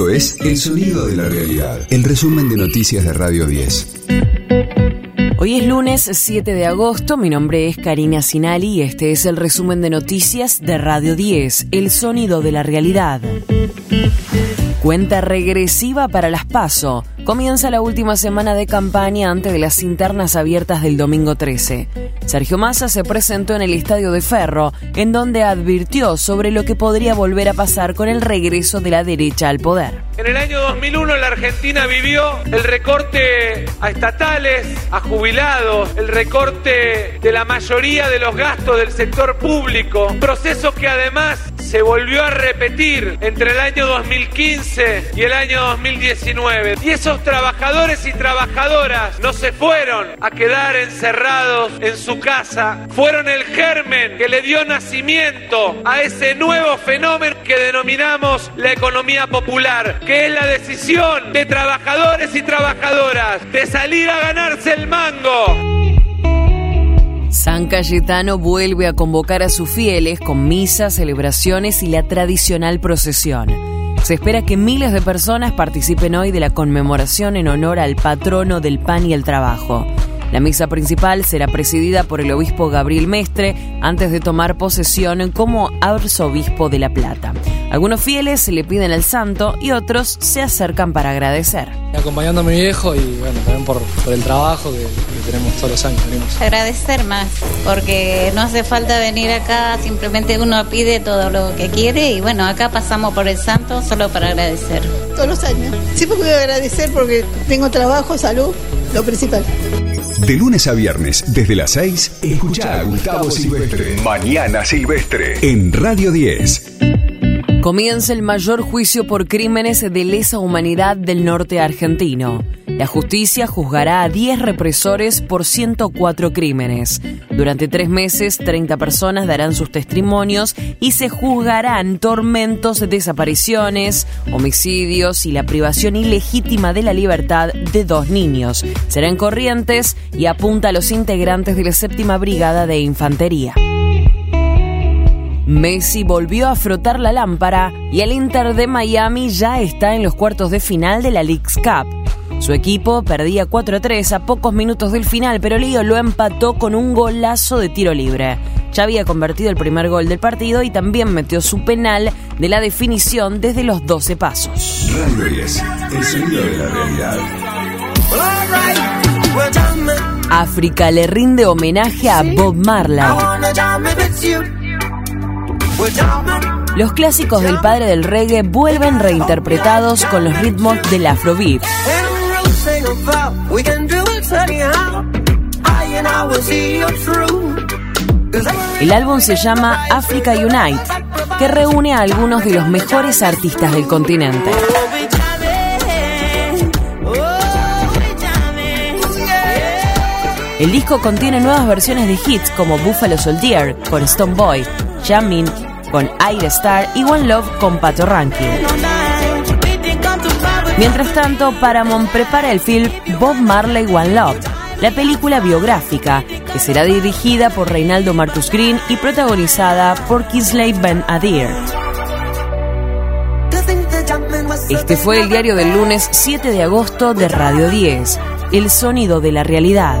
Esto es El Sonido de la Realidad, el resumen de noticias de Radio 10. Hoy es lunes 7 de agosto, mi nombre es Karina Sinali y este es el resumen de noticias de Radio 10, El Sonido de la Realidad. Cuenta regresiva para las PASO. Comienza la última semana de campaña antes de las internas abiertas del domingo 13. Sergio Massa se presentó en el Estadio de Ferro, en donde advirtió sobre lo que podría volver a pasar con el regreso de la derecha al poder. En el año 2001 la Argentina vivió el recorte a estatales, a jubilados, el recorte de la mayoría de los gastos del sector público, un proceso que además se volvió a repetir entre el año 2015 y el año 2019. Y esos trabajadores y trabajadoras no se fueron a quedar encerrados en su casa, fueron el germen que le dio nacimiento a ese nuevo fenómeno que denominamos la economía popular, que es la decisión de trabajadores y trabajadoras de salir a ganarse el mango. San Cayetano vuelve a convocar a sus fieles con misas, celebraciones y la tradicional procesión. Se espera que miles de personas participen hoy de la conmemoración en honor al patrono del pan y el trabajo. La misa principal será presidida por el obispo Gabriel Mestre antes de tomar posesión como arzobispo de La Plata. Algunos fieles le piden al santo y otros se acercan para agradecer. Acompañando a mi viejo y bueno, también por, el trabajo que, tenemos todos los años. Agradecer más, porque no hace falta venir acá, simplemente uno pide todo lo que quiere y bueno, acá pasamos por el santo solo para agradecer. Todos los años. Siempre voy a agradecer porque tengo trabajo, salud, lo principal. De lunes a viernes, desde las 6, escucha a Gustavo Silvestre. Mañana Silvestre. En Radio 10. Comienza el mayor juicio por crímenes de lesa humanidad del norte argentino. La justicia juzgará a 10 represores por 104 crímenes. Durante tres meses, 30 personas darán sus testimonios y se juzgarán tormentos, desapariciones, homicidios y la privación ilegítima de la libertad de dos niños. Serán corrientes y apunta a los integrantes de la séptima brigada de infantería. Messi volvió a frotar la lámpara y el Inter de Miami ya está en los cuartos de final de la League's Cup. Su equipo perdía 4-3 a pocos minutos del final, pero Lío lo empató con un golazo de tiro libre. Ya había convertido el primer gol del partido y también metió su penal de la definición desde los 12 pasos. África le rinde homenaje a Bob Marley. Los clásicos del padre del reggae vuelven reinterpretados con los ritmos del afrobeat. El álbum se llama Africa Unite, que reúne a algunos de los mejores artistas del continente. El disco contiene nuevas versiones de hits como Buffalo Soldier con Stone Boy, Jamin con Aire Star y One Love con Pato Ranking. Mientras tanto, Paramount prepara el film Bob Marley One Love, la película biográfica que será dirigida por Reinaldo Marcus Green y protagonizada por Kisley Ben Adir. Este fue el diario del lunes 7 de agosto de Radio 10, El sonido de la realidad.